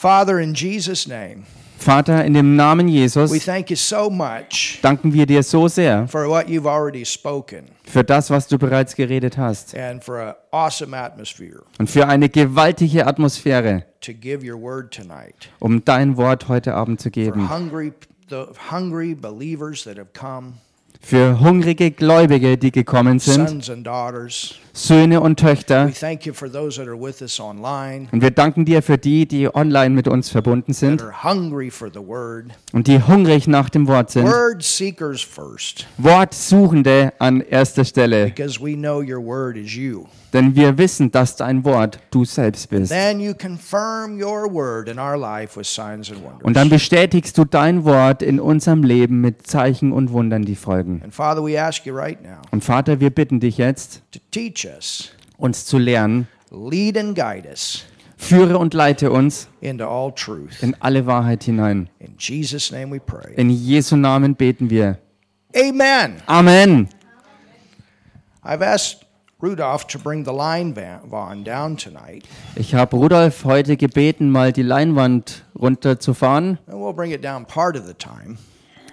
Father, in Jesus' name, Vater, in dem Namen we Jesus thank you so much danken wir dir so sehr for what you've already spoken für das, was du bereits geredet hast and for an awesome atmosphere und für eine gewaltige Atmosphäre, to give your word tonight. um dein Wort heute Abend zu geben. Für hungrige Gläubige, die gekommen sind. Söhne und Töchter. Und wir danken dir für die, die online mit uns verbunden sind und die hungrig nach dem Wort sind. Wortsuchende an erster Stelle, because we know your word is you. denn wir wissen, dass dein Wort du selbst bist. Und dann bestätigst du dein Wort in unserem Leben mit Zeichen und Wundern, die folgen. And Father, we ask you right now Und Vater, wir bitten dich jetzt, to teach us, uns zu lernen. lead and guide us Führe und leite uns in alle Wahrheit hinein. In Jesu Namen beten wir. Amen. Amen. I've asked Rudolph to bring the line van, Vaughn down tonight, Ich habe Rudolf heute gebeten, mal die Leinwand runterzufahren. and we'll bring it down part of the time.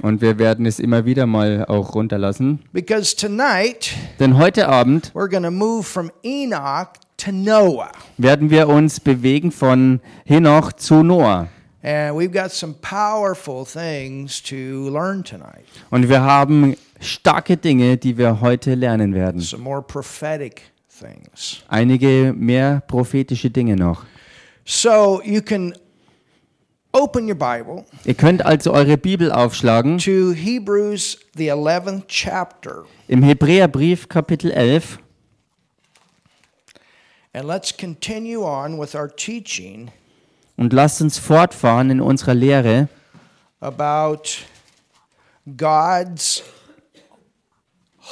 Und wir werden es immer wieder mal auch runterlassen. Because tonight Denn heute Abend we're to move from Enoch to Noah. werden wir uns bewegen von Henoch zu Noah. And we've got some powerful things to learn tonight. Und wir haben starke Dinge, die wir heute lernen werden. Some more prophetic things. Einige mehr prophetische Dinge noch. So you can open your Bible Ihr könnt also eure Bibel aufschlagen to Hebrews, the 11th chapter. im Hebräerbrief Kapitel 11 And let's continue on with our teaching und lasst uns fortfahren in unserer Lehre about God's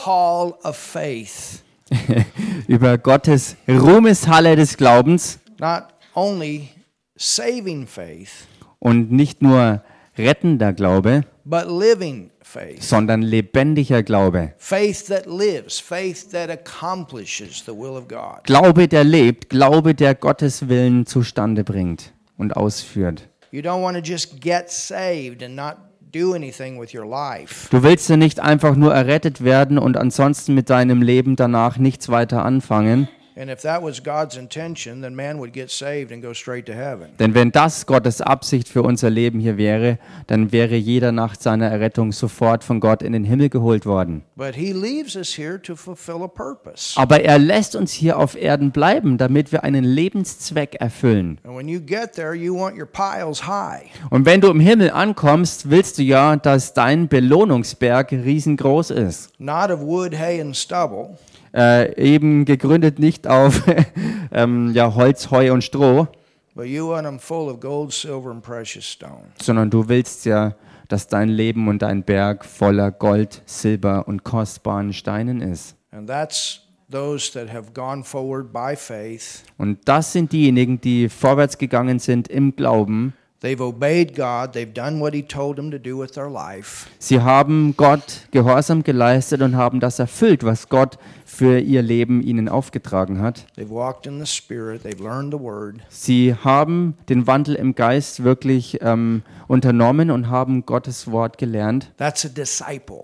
hall of faith. über Gottes Ruhmeshalle des Glaubens Not only saving faith, und nicht nur rettender Glaube, but living faith. sondern lebendiger Glaube. Faith that lives, faith that accomplishes the will of God. Glaube, der lebt, Glaube, der Gottes Willen zustande bringt und ausführt. You don't want to just get saved and not do anything with your life. Du willst ja nicht einfach nur errettet werden und ansonsten mit deinem Leben danach nichts weiter anfangen. And if that was God's intention, then man would get saved and go straight to heaven. Denn wenn das Gottes Absicht für unser Leben hier wäre, dann wäre jeder nach seiner Errettung sofort von Gott in den Himmel geholt worden. But he leaves us here to fulfill a purpose. Aber er lässt uns hier auf Erden bleiben, damit wir einen Lebenszweck erfüllen. And when you get there, you want your piles high. Und wenn du im Himmel ankommst, willst du ja, dass dein Belohnungsberg riesengroß ist. Not of wood, hay, and stubble, Äh, eben gegründet nicht auf ähm, ja, Holz, Heu und Stroh, but you want them full of gold, silver, and precious stone. sondern du willst ja, dass dein Leben und dein Berg voller Gold, Silber und kostbaren Steinen ist. And that's those that have gone forward by faith. Und das sind diejenigen, die vorwärts gegangen sind im Glauben. They've obeyed God. They've done what He told them to do with their life. Sie haben Gott Gehorsam geleistet und haben das erfüllt, was Gott für ihr Leben ihnen aufgetragen hat. They've walked in the Spirit. They've learned the Word. Sie haben den Wandel im Geist wirklich ähm, unternommen und haben Gottes Wort gelernt. That's a disciple.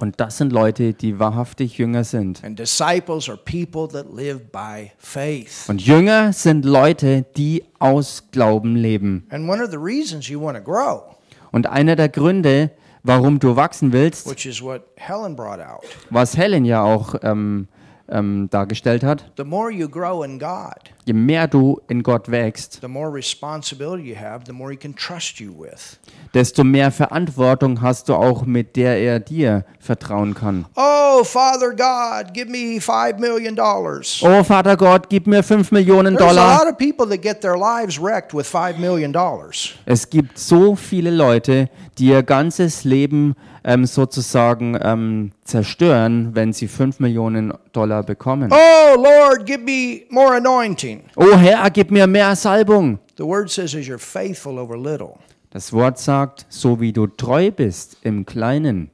Und das sind Leute, die wahrhaftig Jünger sind. And disciples are people that live by faith. Und Jünger sind Leute, die aus Glauben leben. And one of the reasons you want to grow, Und einer der Gründe, warum du wachsen willst, which is what Helen brought out, was Helen ja auch ähm, ähm, dargestellt hat, je mehr du in Gott wächst, the more responsibility you have, the more He can trust you with. desto mehr Verantwortung hast du auch, mit der er dir vertrauen kann. Oh, Father God, give me five million dollars. Oh Vater Gott, gib mir 5 Millionen Dollar. Es gibt so viele Leute, die ihr ganzes Leben ähm, sozusagen ähm, zerstören, wenn sie 5 Millionen Dollar bekommen. Oh, Lord, give me more anointing. Oh Herr, gib mir mehr Salbung. The word says, as you're faithful over little, Das Wort sagt, so wie du treu bist im Kleinen,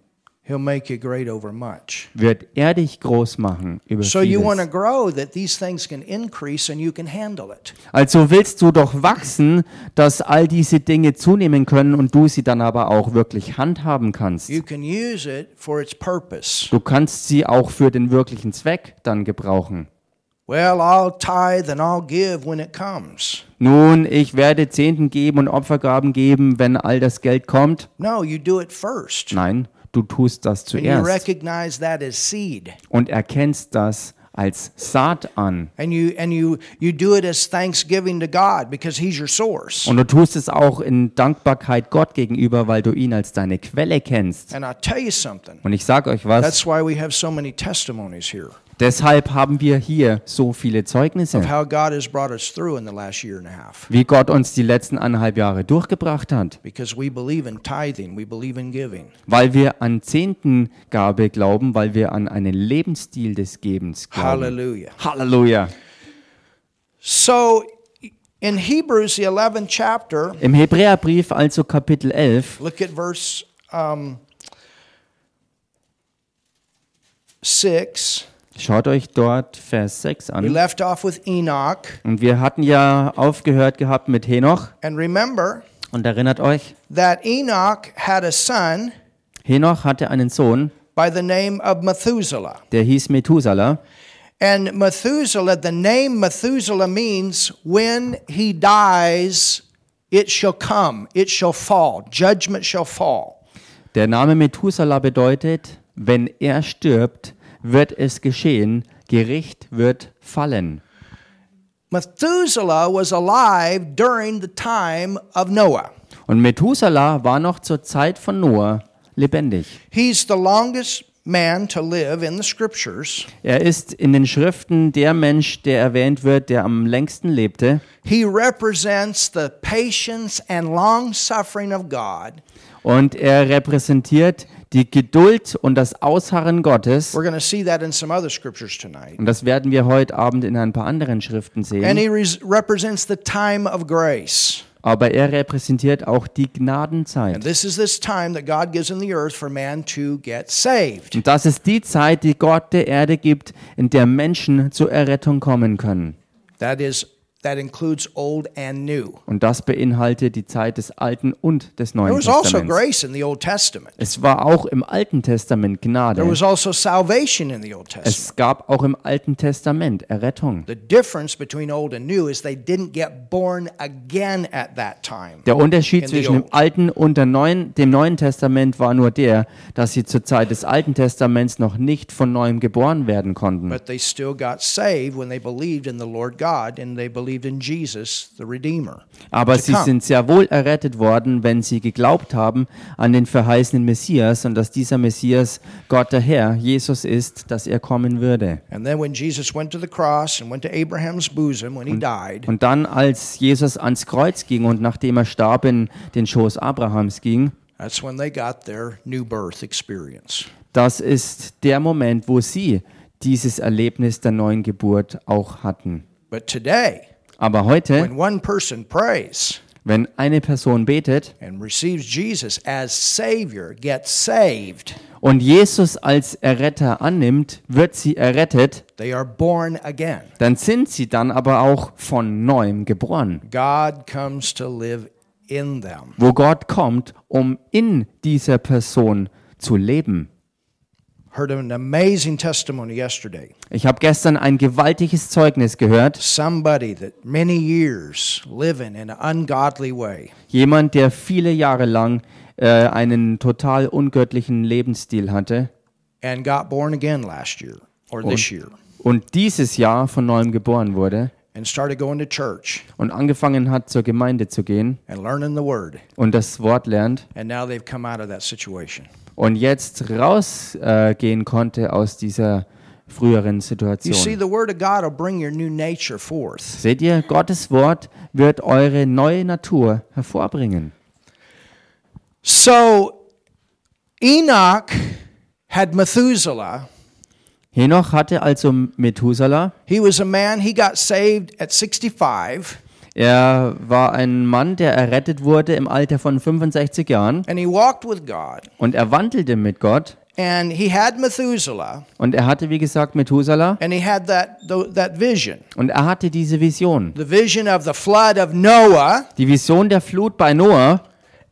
He'll make you great over much. wird er dich groß machen über So you want to vieles. grow that these things can increase and you can handle it. Also willst du doch wachsen, dass all diese Dinge zunehmen können und du sie dann aber auch wirklich handhaben kannst. You can use it for its purpose. Du kannst sie auch für den wirklichen Zweck dann gebrauchen. Well, I'll tithe and I'll give when it comes. Nun, ich werde Zehnten geben und Opfergaben geben, wenn all das Geld kommt. No, you do it first. Nein, du tust das And you zuerst recognize that as seed. und erkennst das als Saat an. And you and you you do it as thanksgiving to God because he's your source. Und du tust es auch in Dankbarkeit Gott gegenüber, weil du ihn als deine Quelle kennst. And I'll tell you something. Und ich sage euch was, That's why we have so many testimonies here deshalb haben wir hier so viele Zeugnisse, wie Gott uns die letzten eineinhalb Jahre durchgebracht hat. Because we believe in tithing, we believe in giving. Weil wir an Zehntengabe glauben, weil wir an einen Lebensstil des Gebens glauben. Halleluja. So in Hebrews the 11th chapter, Im Hebräerbrief, also Kapitel 11, look at verse um, 6. schaut euch dort Vers 6 We an. left off with Enoch. Und wir hatten ja aufgehört gehabt mit Henoch. And remember Und erinnert euch, that Enoch had a son Henoch hatte einen Sohn, by the name of Methuselah. der hieß Methuselah. And Methuselah, the name Methuselah means when he dies, it shall come, it shall fall, judgment shall fall. Der Name Methuselah bedeutet, wenn er stirbt, wird es geschehen, Gericht wird fallen. Methuselah was alive during the time of Noah. Und Methuselah war noch zur Zeit von Noah lebendig. He's the longest man to live in the scriptures. Er ist in den Schriften der Mensch, der erwähnt wird, der am längsten lebte. He represents the patience and long suffering of God. Und er repräsentiert die Geduld und das Ausharren Gottes. We're going to see that in some other scriptures tonight. Und das werden wir heute Abend in ein paar anderen Schriften And sehen. he res- represents the time of grace. Aber er repräsentiert auch die Gnadenzeit. And. Und das ist die Zeit, die Gott der Erde gibt, in der Menschen zur Errettung kommen können. That is that includes old and new. Und das beinhaltet die Zeit des Alten und des There Neuen was also Testaments. grace in the Old Testament. Es war auch im Alten Testament There Gnade. was also salvation in the Old Testament. Es gab auch im Alten Testament Errettung. The difference between old and new is they didn't get born again at that time. Der Unterschied zwischen dem. Alten und Neuen, dem Neuen Testament war nur der, dass sie zur Zeit des Alten Testaments noch nicht von neuem geboren werden konnten. But they still got saved when they believed in the Lord God and they believed in Jesus, the Redeemer. Aber sie sind sehr wohl errettet worden, wenn sie geglaubt haben an den verheißenen Messias und dass dieser Messias Gott der Herr, Jesus ist, dass er kommen würde. And then when Jesus went to the cross and went to Abraham's bosom when he died, Und dann, als Jesus ans Kreuz ging und nachdem er starb in den Schoß Abrahams ging, that's when they got their new birth experience. das ist der Moment, wo sie dieses Erlebnis der neuen Geburt auch hatten. But today, Aber heute, when one person prays wenn eine Person betet and receives Jesus as Savior, gets saved, und Jesus als Erretter annimmt, wird sie errettet, they are born again. dann sind sie dann aber auch von neuem geboren, God comes to live in them. wo Gott kommt, um in dieser Person zu leben. Heard an amazing testimony yesterday. Ich habe gestern ein gewaltiges Zeugnis gehört. Somebody that many years living in an ungodly way, Jemand, der viele Jahre lang äh, einen total ungöttlichen Lebensstil hatte and got born again last year or this year und dieses Jahr von neuem geboren wurde and started going to church und angefangen hat, zur Gemeinde zu gehen and learning the word. und das Wort lernt And now they've come out of that situation. Und jetzt rausgehen äh, konnte aus dieser früheren Situation. Seht ihr, Gottes Wort wird eure neue Natur hervorbringen. So Enoch had Methuselah. Henoch hatte also Methuselah. He was a man, he got saved at 65, Er war ein Mann, der errettet wurde im Alter von 65 Jahren. And he walked with God. und er wandelte mit Gott. And he had Methuselah, Und er hatte, wie gesagt, Methuselah. And he had that, that vision. Und er hatte diese Vision. the vision of the flood of Noah. Die Vision der Flut bei Noah.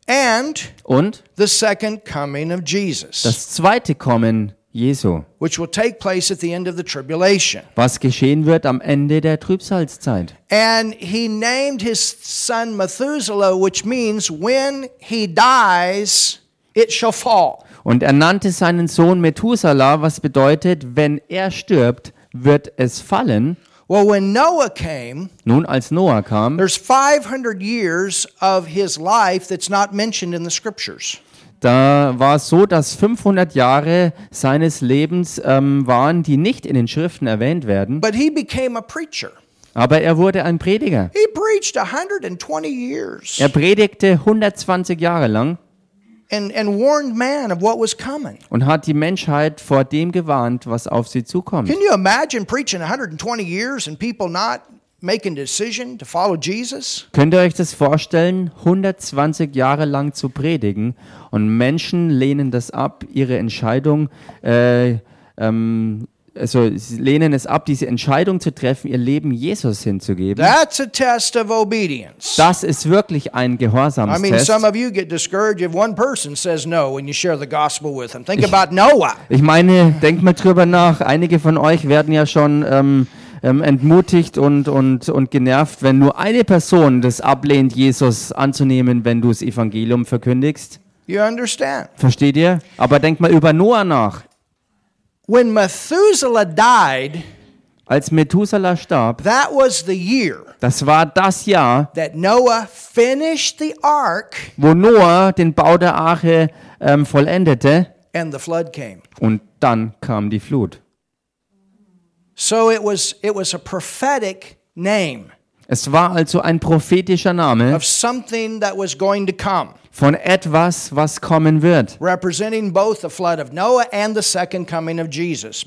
And und? the second coming of Jesus, das zweite Kommen Jesu, which will take place at the end of the tribulation. was geschehen wird am Ende der Trübsalzeit. And he named his son Methuselah, which means when he dies, it shall fall. Und er nannte seinen Sohn Methuselah, was bedeutet, wenn er stirbt, wird es fallen. Well, when Noah came, Nun, als Noah kam, there's 500 years of his life that's not mentioned in the scriptures. Da war es so, dass 500 Jahre seines Lebens ähm, waren, die nicht in den Schriften erwähnt werden. But he became a preacher. Aber er wurde ein Prediger. He preached 120 years Er predigte 120 Jahre lang and, and warned man of what was coming. und hat die Menschheit vor dem gewarnt, was auf sie zukommt. Can you imagine preaching 120 years and people not making a decision to follow Jesus? Könnt ihr euch das vorstellen, 120 Jahre lang zu predigen und Menschen lehnen das ab, ihre Entscheidung, äh, ähm, also lehnen es ab, diese Entscheidung zu treffen, ihr Leben Jesus hinzugeben. That's a test of obedience. Das ist wirklich ein I mean, Gehorsamstest. some of you get discouraged if one person says no when you share the gospel with them. Think about Noah. Ich meine, denkt mal drüber nach. Einige von euch werden ja schon ähm, ähm, entmutigt und, und, und genervt, wenn nur eine Person das ablehnt, Jesus anzunehmen, wenn du das Evangelium verkündigst. You understand? Versteht ihr? Aber denkt mal über Noah nach. When Methuselah died, Als Methuselah starb, that was the year das war das Jahr, that Noah finished the ark wo Noah den Bau der Arche ähm, vollendete and the flood came. und dann kam die Flut. So it was it was a prophetic name Es war also ein prophetischer Name of something that was going to come, von etwas, was kommen wird. representing both the flood of Noah and the second coming of Jesus.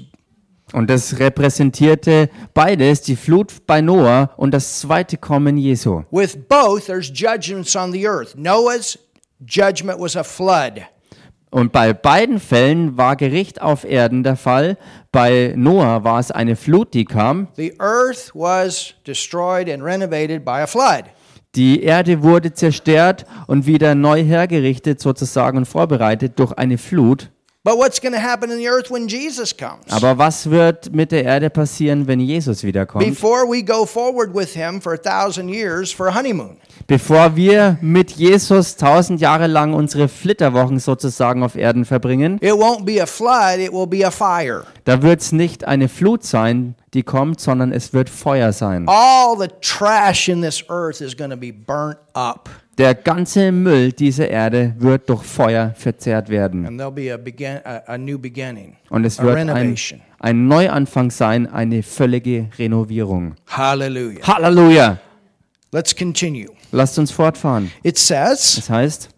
Und das repräsentierte beides, die Flut bei Noah und das zweite Kommen Jesu. With both there's judgments on the earth. Noah's judgment was a flood. Und bei beiden Fällen war Gericht auf Erden der Fall. Bei Noah war es eine Flut, die kam. The earth was destroyed and renovated by a flood. Die Erde wurde zerstört und wieder neu hergerichtet sozusagen und vorbereitet durch eine Flut. But what's going to happen in the earth when Jesus comes? Aber was wird mit der Erde passieren, wenn Jesus wiederkommt? Before we go forward with him for a thousand years for a honeymoon. Bevor wir mit Jesus tausend Jahre lang unsere Flitterwochen sozusagen auf Erden verbringen, It won't be a flood, it will be a fire. da wird es nicht eine Flut sein, die kommt, sondern es wird Feuer sein. All the trash in this earth is going to be burnt up. Der ganze Müll dieser Erde wird durch Feuer verzehrt werden. And there'll be a, begin, a, a new beginning, Und es a wird ein, ein Neuanfang sein, eine völlige Renovierung. Hallelujah. Halleluja! Let's continue. Lasst uns fortfahren. It says, Das heißt,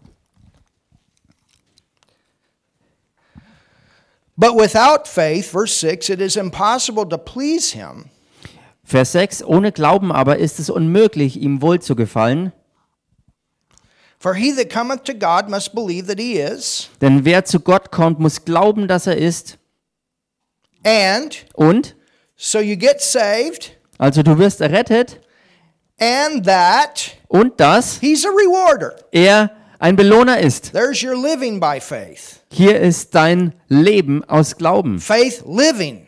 But without faith, verse 6, it is impossible to please him. Vers 6, ohne Glauben aber ist es unmöglich, ihm wohl zu gefallen. For he that cometh to God must believe that he is, Denn wer zu Gott kommt, muss glauben, dass er ist. and Und, so you get saved, also du wirst errettet. And that Und dass he's a rewarder. er ein Belohner ist. There's your living by faith. Hier ist dein Leben aus Glauben. Faith living,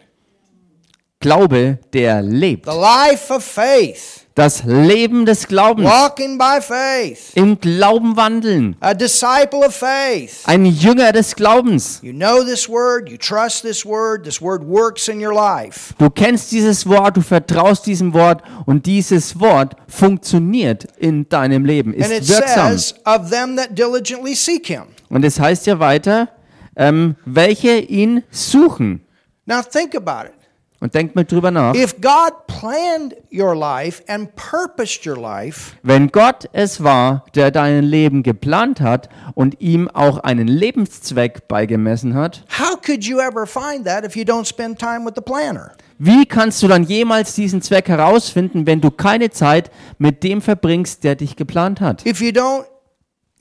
Glaube, der lebt. the life of faith, Das Leben des Glaubens. walking by faith, Im Glauben wandeln. a disciple of faith. Ein Jünger des Glaubens. You know this word, you trust this word, this word works in your life. Du kennst dieses Wort, du vertraust diesem Wort und dieses Wort funktioniert in deinem Leben, And it ist wirksam. says, of them that diligently seek him. Und es heißt ja weiter, ähm, welche ihn suchen. Now think about it. Und denkt mal drüber nach. If God planned your life and purposed your life, Wenn Gott es war, der dein Leben geplant hat und ihm auch einen Lebenszweck beigemessen hat, how could you ever find that if you don't spend time with the planner? wie kannst du dann jemals diesen Zweck herausfinden, wenn du keine Zeit mit dem verbringst, der dich geplant hat? If you don't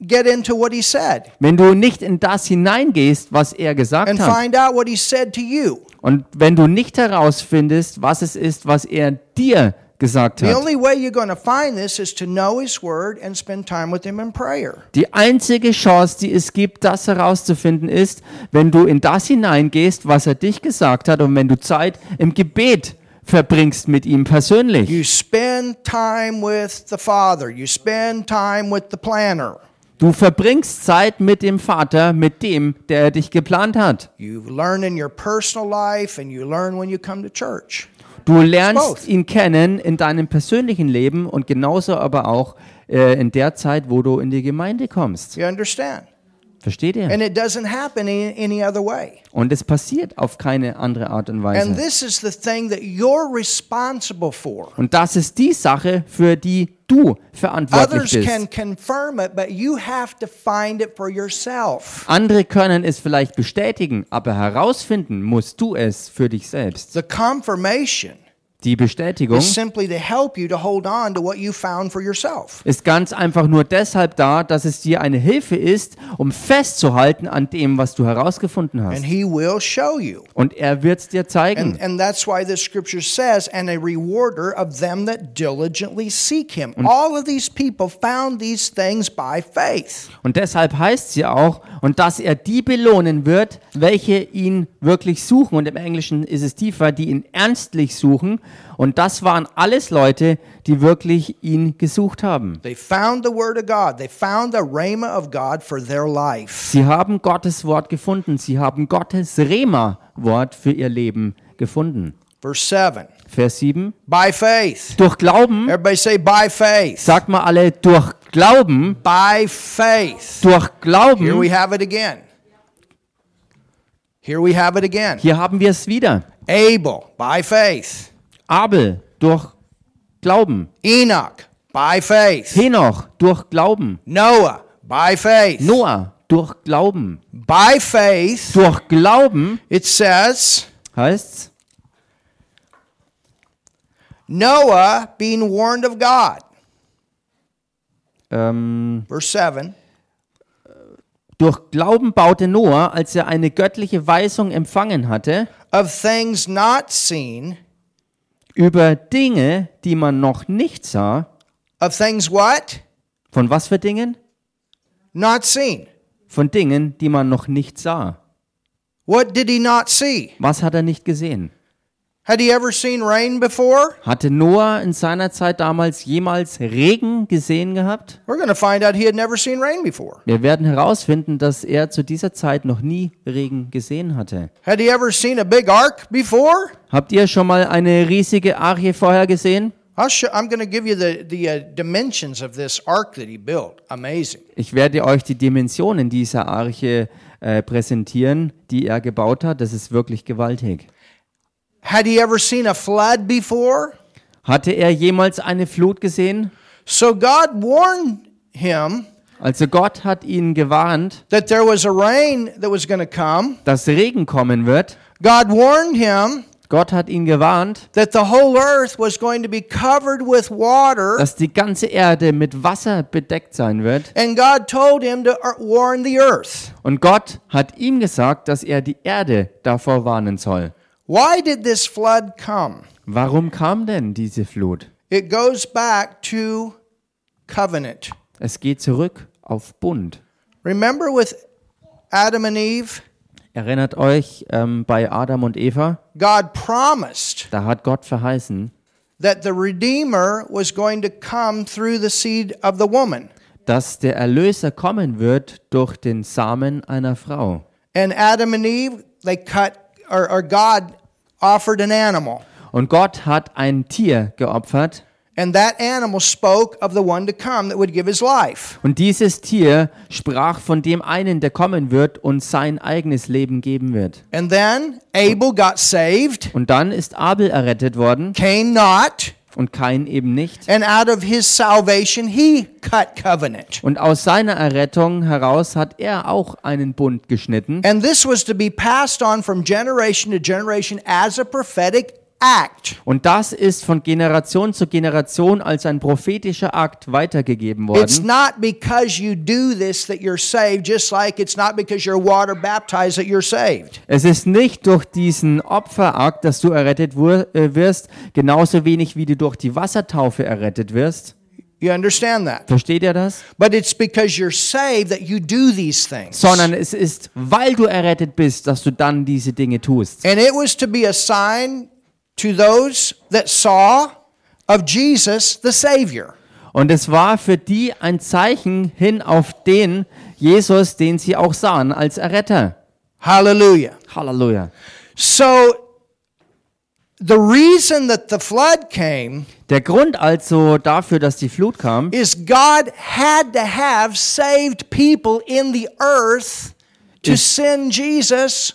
get into what he said wenn du nicht in das hineingehst, was er gesagt and hat, find out what he said to you. und wenn du nicht herausfindest, was es ist, was er dir gesagt The hat, only way you're going to find this is to know his word and spend time with him in prayer. die einzige Chance, die es gibt, das herauszufinden, ist, wenn du in das hineingehst, was er dich gesagt hat, und wenn du Zeit im Gebet verbringst mit ihm persönlich. You spend time with the Father, you spend time with the planner. Du verbringst Zeit mit dem Vater, mit dem, der dich geplant hat. Du lernst ihn kennen in deinem persönlichen Leben und genauso aber auch äh, in der Zeit, wo du in die Gemeinde kommst. You understand? Versteht ihr? And it doesn't happen in any other way. Und es passiert auf keine andere Art und And Weise. this is the thing that you're responsible for. Und das ist die Sache, für die du verantwortlich Others can bist. confirm it, but you have to find it for yourself. Andere können es vielleicht bestätigen, aber herausfinden musst du es für dich selbst. The confirmation Die Bestätigung ist ganz einfach nur deshalb da, dass es dir eine Hilfe ist, um festzuhalten an dem, was du herausgefunden hast. Und er wird es dir zeigen. And, and that's why the scripture says, and a rewarder of them that diligently seek him. All of these people found these things by faith. Und deshalb heißt sie auch, und dass er die belohnen wird, welche ihn wirklich suchen. Und im Englischen ist es tiefer, die ihn ernstlich suchen. Und das waren alles Leute, die wirklich ihn gesucht haben. They found the word of God. They found the rhema of God for their life. Sie haben Gottes Wort gefunden. Sie haben Gottes Rema-Wort für ihr Leben gefunden. Verse 7. Vers 7. By faith. Durch Glauben, Everybody say by faith. sagt mal alle, durch Glauben, By faith. durch Here Glauben, we have it again. Here we have it again. hier haben wir es wieder. Abel, by faith. Abel, durch Glauben. Enoch, by faith. Henoch, durch Glauben. Noah, by faith. Noah, durch Glauben. By faith, Durch Glauben it says, heißt's, Noah being warned of God. ähm, Verse 7. durch Glauben baute Noah, als er eine göttliche Weisung empfangen hatte, Of things not seen, über Dinge, die man noch nicht sah. of things what? Von was für Dingen? Not seen. Von Dingen, die man noch nicht sah. What did he not see? Was hat er nicht gesehen? Hatte Noah in seiner Zeit damals jemals Regen gesehen gehabt? We're going to find out he had never seen rain before. Wir werden herausfinden, dass er zu dieser Zeit noch nie Regen gesehen hatte. Had he ever seen a big ark before? Habt ihr schon mal eine riesige Arche vorher gesehen? Uh. Ich werde euch die Dimensionen dieser Arche äh, präsentieren, die er gebaut hat. Das ist wirklich gewaltig. Had he ever seen a flood before? Hatte er jemals eine Flut gesehen? So God warned him Also Gott hat ihn gewarnt, that there was a rain that was going to come. dass Regen kommen wird. God warned him Gott hat ihn gewarnt, that the whole earth was going to be covered with water. dass die ganze Erde mit Wasser bedeckt sein wird. And God told him to uh, warn the earth. Und Gott hat ihm gesagt, dass er die Erde davor warnen soll. Why did this flood come? Warum kam denn diese Flut? It goes back to covenant. Es geht zurück auf Bund. Remember with Adam and Eve? Erinnert euch ähm, bei Adam und Eva? God promised Da hat Gott verheißen, that the Redeemer was going to come through the seed of the woman. dass der Erlöser kommen wird durch den Samen einer Frau. And Adam and Eve, they cut, or, or God offered an animal. Und Gott hat ein Tier geopfert And that animal spoke of the one to come that would give his life. und dieses Tier sprach von dem einen, der kommen wird und sein eigenes Leben geben wird. And then Abel got saved, Und dann ist Abel errettet worden Cain not, und Kain eben nicht. and out of his salvation he cut covenant. Und aus seiner Errettung heraus hat er auch einen Bund geschnitten. And this was to be passed on from generation to generation as a prophetic. Und das ist von Generation zu Generation als ein prophetischer Akt weitergegeben It's worden. not because you do this that you're saved, just like it's not because you're water baptized that you're saved. Es ist nicht durch diesen Opferakt, dass du errettet äh, wirst, genauso wenig wie du durch die Wassertaufe errettet wirst. You understand that? Versteht ihr das? But it's because you're saved that you do these things. Sondern es ist, weil du errettet bist, dass du dann diese Dinge tust. And it was to be a sign to those that saw of Jesus the Savior. Und es war für die ein Zeichen hin auf den Jesus, den sie auch sahen als Erretter. Hallelujah. Halleluja. So, the reason that the flood came Der Grund also dafür, dass die Flut kam, is God had to have saved people in the earth to send Jesus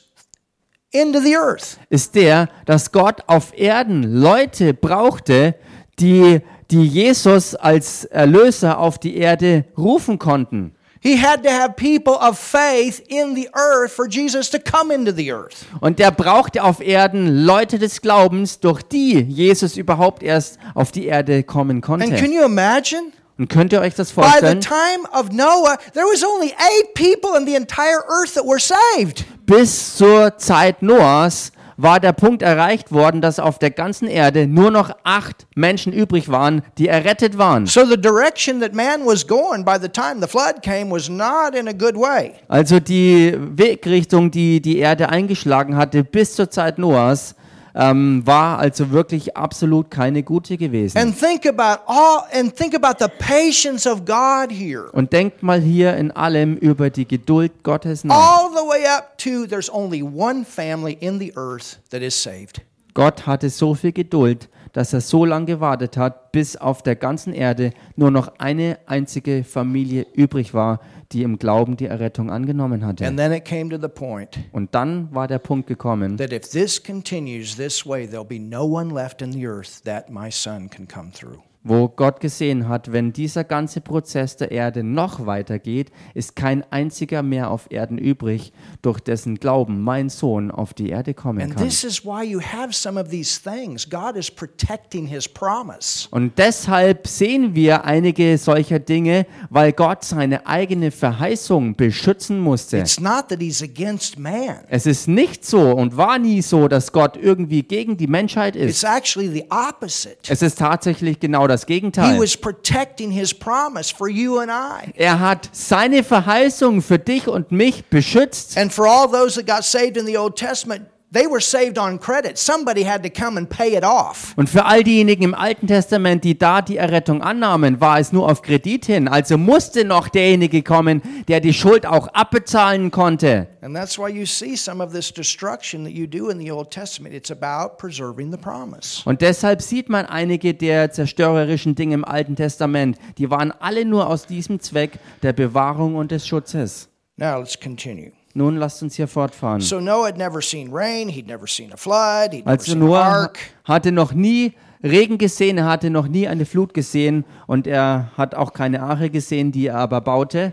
into the earth. ist der, dass Gott auf Erden Leute brauchte, die, die Jesus als Erlöser auf die Erde rufen konnten. He had to have people of faith in the earth for Jesus to come into the earth. Und der brauchte auf Erden Leute des Glaubens, durch die Jesus überhaupt erst auf die Erde kommen And can konnte. you imagine? Und könnt ihr euch das By the vorstellen? time of Noah, there was only eight people in the entire earth that were saved. Bis zur Zeit Noahs war der Punkt erreicht worden, dass auf der ganzen Erde nur noch acht Menschen übrig waren, die errettet waren. So the direction that man was going by the time the flood came was not in a good way. Also die Wegrichtung, die die Erde eingeschlagen hatte bis zur Zeit Noahs, ähm, war also wirklich absolut keine gute gewesen. And think about all and think about the patience of God here. Und denkt mal hier in allem über die Geduld Gottes nach. All the way up to there's only one family in the earth that is saved. Gott hatte so viel Geduld, dass er so lange gewartet hat, bis auf der ganzen Erde nur noch eine einzige Familie übrig war, die im Glauben die Errettung angenommen hatte. And then it came to the point Und dann war der Punkt gekommen, that if this continues this way, there'll be no one left in the earth that my son can come through. Wo Gott gesehen hat, wenn dieser ganze Prozess der Erde noch weitergeht, ist kein einziger mehr auf Erden übrig, durch dessen Glauben mein Sohn auf die Erde kommen kann. this is why you have some of these things. God is protecting his promise. Und deshalb sehen wir einige solcher Dinge, weil Gott seine eigene Verheißung beschützen musste. It's not that he's against man. Es ist nicht so und war nie so, dass Gott irgendwie gegen die Menschheit It's ist. actually the opposite. Es ist tatsächlich genau das He Gegenteil. was protecting his promise for you and I. Er hat seine Verheißung für dich und mich beschützt. And for all those that got saved in the Old Testament, they were saved on credit. Somebody had to come and pay it off. Und für all diejenigen im Alten Testament, die da die Errettung annahmen, war es nur auf Kredit hin. Also musste noch derjenige kommen, der die Schuld auch abbezahlen konnte. And that's why you see some of this destruction that you do in the Old Testament. It's about preserving the promise. Und deshalb sieht man einige der zerstörerischen Dinge im Alten Testament, die waren alle nur aus diesem Zweck der Bewahrung und des Schutzes. Now let's continue. Nun lasst uns hier fortfahren. So Noah had never seen rain, he'd never seen a flood, he'd never Also seen an Noah ark. hatte noch nie Regen gesehen, er hatte noch nie eine Flut gesehen und er hat auch keine Arche gesehen, die er aber baute.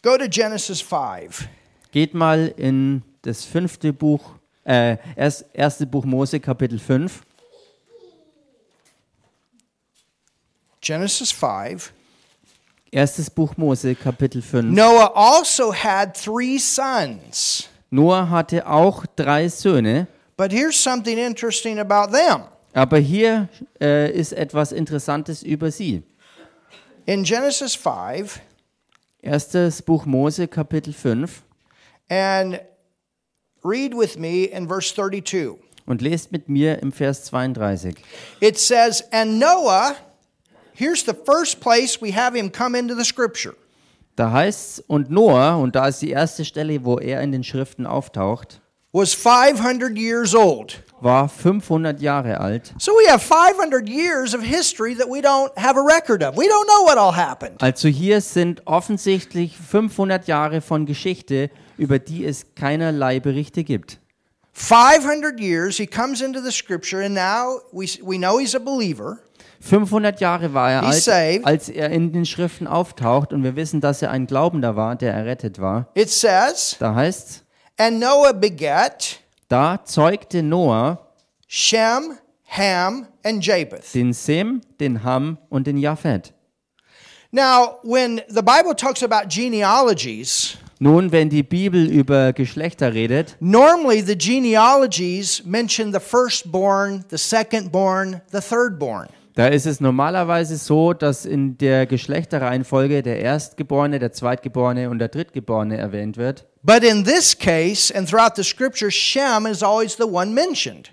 Go to Genesis 5. Geht mal in das fünfte Buch, äh, erst, erste Buch Mose, Kapitel 5. Genesis 5. Erstes Buch Mose, Kapitel 5. Noah also had three sons. Noah hatte auch drei Söhne, But here's something interesting about them. aber hier äh, ist etwas Interessantes über sie. In Genesis 5, Erstes Buch Mose, Kapitel 5. and read with me in verse 32. Und lest mit mir im Vers 32. It says, And Noah, here's the first place we have him come into the scripture. Da heißt und Noah, und da ist die erste Stelle, wo er in den Schriften auftaucht, Was 500 years old. war 500 Jahre alt. So we have 500 years of history that we don't have a record of. We don't know what all happened. Also hier sind offensichtlich 500 Jahre von Geschichte, über die es keinerlei Berichte gibt. 500 years, he comes into the scripture, and now we, we know he's a believer. 500 Jahre war er He's alt, saved. als er in den Schriften auftaucht und wir wissen, dass er ein Glaubender war, der errettet war. It says, Da heißt And Noah begat Da zeugte Noah Shem, Ham, and Japheth. den Sem, den Ham und den Japhet. Now, when the Bible talks about genealogies, Nun, wenn die Bibel über Geschlechter redet, normally the genealogies mention the firstborn, the secondborn, the thirdborn. Da ist es normalerweise so, dass in der Geschlechterreihenfolge der Erstgeborene, der Zweitgeborene und der Drittgeborene erwähnt wird. But in this case, and throughout the scripture, Shem is always the one mentioned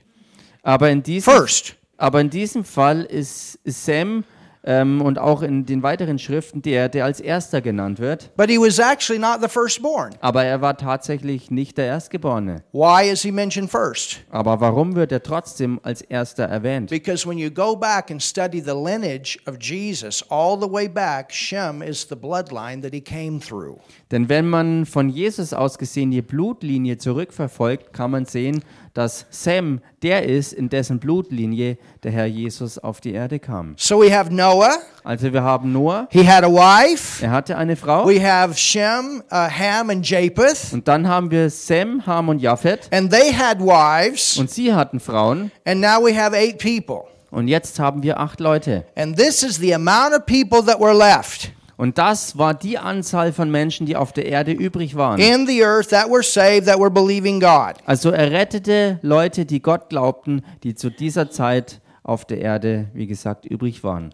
Aber in diesem, first. aber in diesem Fall ist Sem ähm, und auch in den weiteren Schriften der, der als Erster genannt wird. But he was actually not the firstborn. Aber er war tatsächlich nicht der Erstgeborene. Why is he mentioned first? Aber warum wird er trotzdem als Erster erwähnt? Because when you go back and study the lineage of Jesus, all the way back, Shem is the bloodline that he came through. Denn wenn man von Jesus aus gesehen die Blutlinie zurückverfolgt, kann man sehen, dass Sem der ist, in dessen Blutlinie der Herr Jesus auf die Erde kam. So we have Noah, Also wir haben Noah, he had a wife. er hatte eine Frau. We have Shem, uh, Ham, and Japheth, Und dann haben wir Sem, Ham und Japhet. and they had wives. Und sie hatten Frauen. And now we have eight people. Und jetzt haben wir acht Leute. And this is the amount of people that were left Und das war die Anzahl von Menschen, die auf der Erde übrig waren. in the earth that were saved, that were believing God. Also errettete Leute, die Gott glaubten, die zu dieser Zeit auf der Erde, wie gesagt, übrig waren.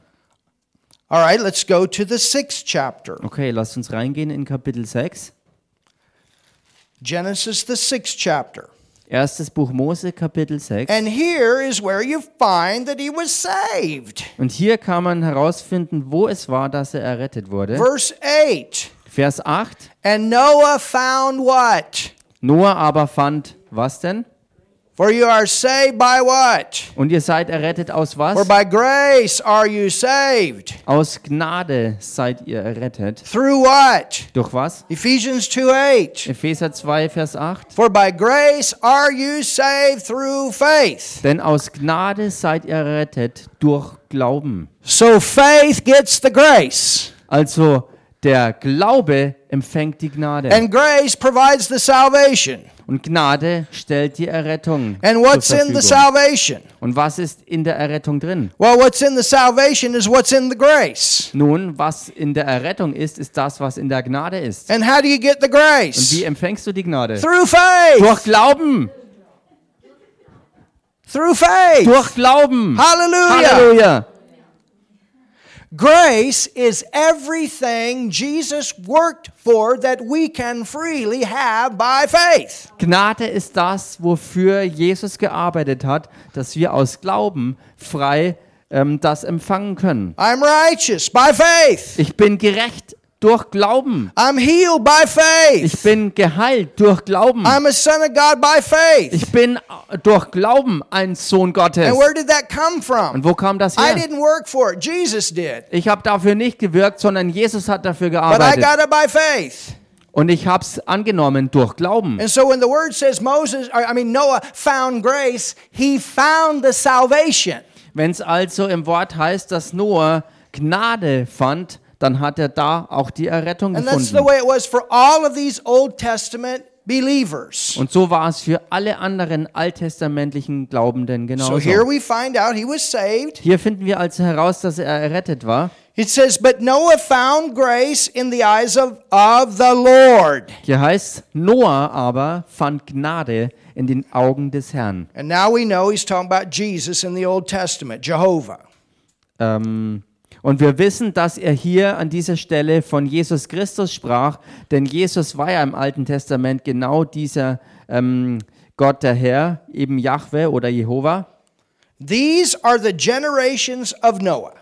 All right, let's go to the sixth chapter. Okay, lasst uns reingehen in Kapitel 6. Genesis, the sixth chapter. Erstes Buch Mose, Kapitel 6. And here is where you find that he was saved. Und hier kann man herausfinden, wo es war, dass er errettet wurde. Verse 8. Vers 8. And Noah found what? Noah aber fand, was denn? For you are saved by what? Und ihr seid errettet aus For was? by grace are you saved. Aus Gnade seid ihr errettet. Through what? Durch was? Ephesians 2 8. Epheser 2, Vers 8. For by grace are you saved through faith. Denn aus Gnade seid ihr errettet durch Glauben. So faith gets the grace, Also der Glaube empfängt die Gnade. and grace provides the salvation. Und Gnade stellt die Errettung And zur what's in the salvation? Und was ist in der Errettung drin? Well, what's in the salvation is what's in the grace. Nun, was in der Errettung ist, ist das, was in der Gnade ist. And how do you get the Und grace? wie empfängst du die Gnade? Through faith. Durch Glauben. Through faith. Durch Glauben. Hallelujah. Halleluja. Grace is everything Jesus worked for that we can freely have by faith. Gnade ist das, wofür Jesus gearbeitet hat, dass wir aus Glauben frei ähm, das empfangen können. I'm righteous by faith. Ich bin gerecht durch Glauben. I'm healed by faith. Ich bin geheilt durch Glauben. I'm a son of God by faith. Ich bin äh, durch Glauben ein Sohn Gottes. And where did that come from? Und wo kam das I her? didn't work for it. Jesus did. Ich habe dafür nicht gewirkt, sondern Jesus hat dafür But I gearbeitet. got it by faith. Und ich habe es angenommen durch Glauben. And so when the word says Moses, or, I mean Noah found grace, he found the salvation. Wenn es also im Wort heißt, dass Noah Gnade fand, dann hat er da auch die Errettung And that's the gefunden. way it was for all of these Old Testament believers. Und so war es für alle anderen alttestamentlichen Glaubenden So here genauso. we find out he was saved. Hier finden wir also heraus, dass er errettet war. It says, But Noah found grace in the eyes of, of the Lord. Hier heißt, Noah aber fand Gnade in den Augen des Herrn. And now we know he's talking about Jesus in the Old Testament, Jehovah. Ähm, und wir wissen, dass er hier an dieser Stelle von Jesus Christus sprach, denn Jesus war ja im Alten Testament genau dieser ähm, Gott der Herr, eben Jahwe oder Jehova. These are the generations of Noah.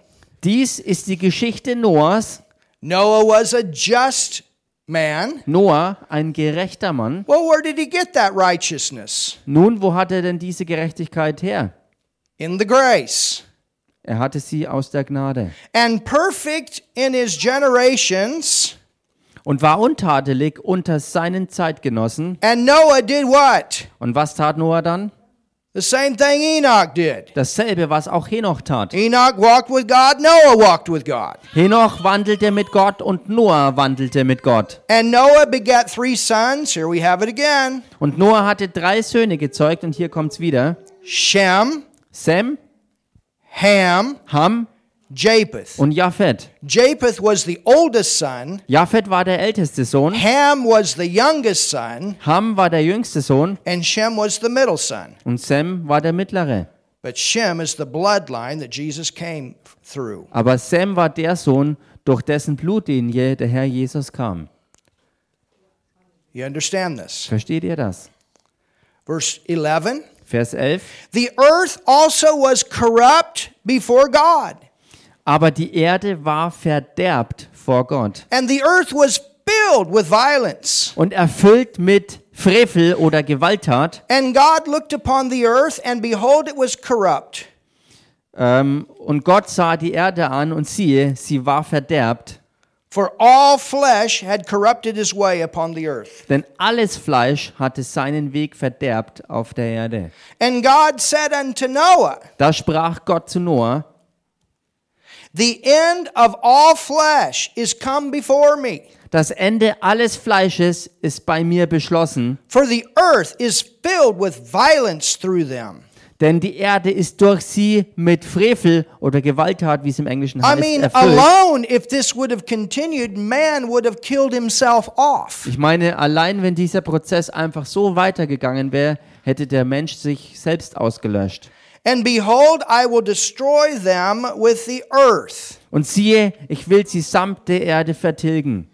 Dies ist die Geschichte Noahs. Noah was a just man. Noah, ein gerechter Mann. Well, where did he get that righteousness? Nun, wo hat er denn diese Gerechtigkeit her? In the grace. Er hatte sie aus der Gnade And perfect in his generations. und war untadelig unter seinen Zeitgenossen. And Noah did what? Und was tat Noah dann? The same thing Enoch did. Dasselbe, was auch Henoch tat. Enoch walked with God, Noah walked with God. Henoch wandelte mit Gott und Noah wandelte mit Gott. And Noah begat three sons. Here we have it again Und Noah hatte drei Söhne gezeugt und hier kommt's wieder. Shem, Sem, Ham, Ham Japheth. und Japhet. Japheth was the oldest son, Japhet war der älteste Sohn, Ham was the youngest son, Ham war der jüngste Sohn and Shem was the middle son. und Sem war der mittlere. But Shem is the bloodline that Jesus came through. Aber Sem war der Sohn, durch dessen Blutlinie der Herr Jesus kam. You understand this? Versteht ihr das? Verse 11 Vers 11. The earth also was corrupt before God, Aber die Erde war verderbt vor Gott and the earth was filled with violence. und erfüllt mit Frevel oder Gewalttat. And God looked upon the earth, and behold, it was corrupt. Ähm, und Gott sah die Erde an und siehe, sie war verderbt, For all flesh had corrupted his way upon the earth. denn alles Fleisch hatte seinen Weg verderbt auf der Erde. And God said unto Noah, Da sprach Gott zu Noah, The end of all flesh is come before me, das Ende alles Fleisches ist bei mir beschlossen, for the earth is filled with violence through them. Denn die Erde ist durch sie mit Frevel oder Gewalttat, wie es im Englischen I heißt, mean, erfüllt. alone, if this would have continued, man would have killed himself off. Ich meine, allein wenn dieser Prozess einfach so weitergegangen wäre, hätte der Mensch sich selbst ausgelöscht. And behold, I will destroy them with the earth. Und siehe, ich will sie samt der Erde vertilgen.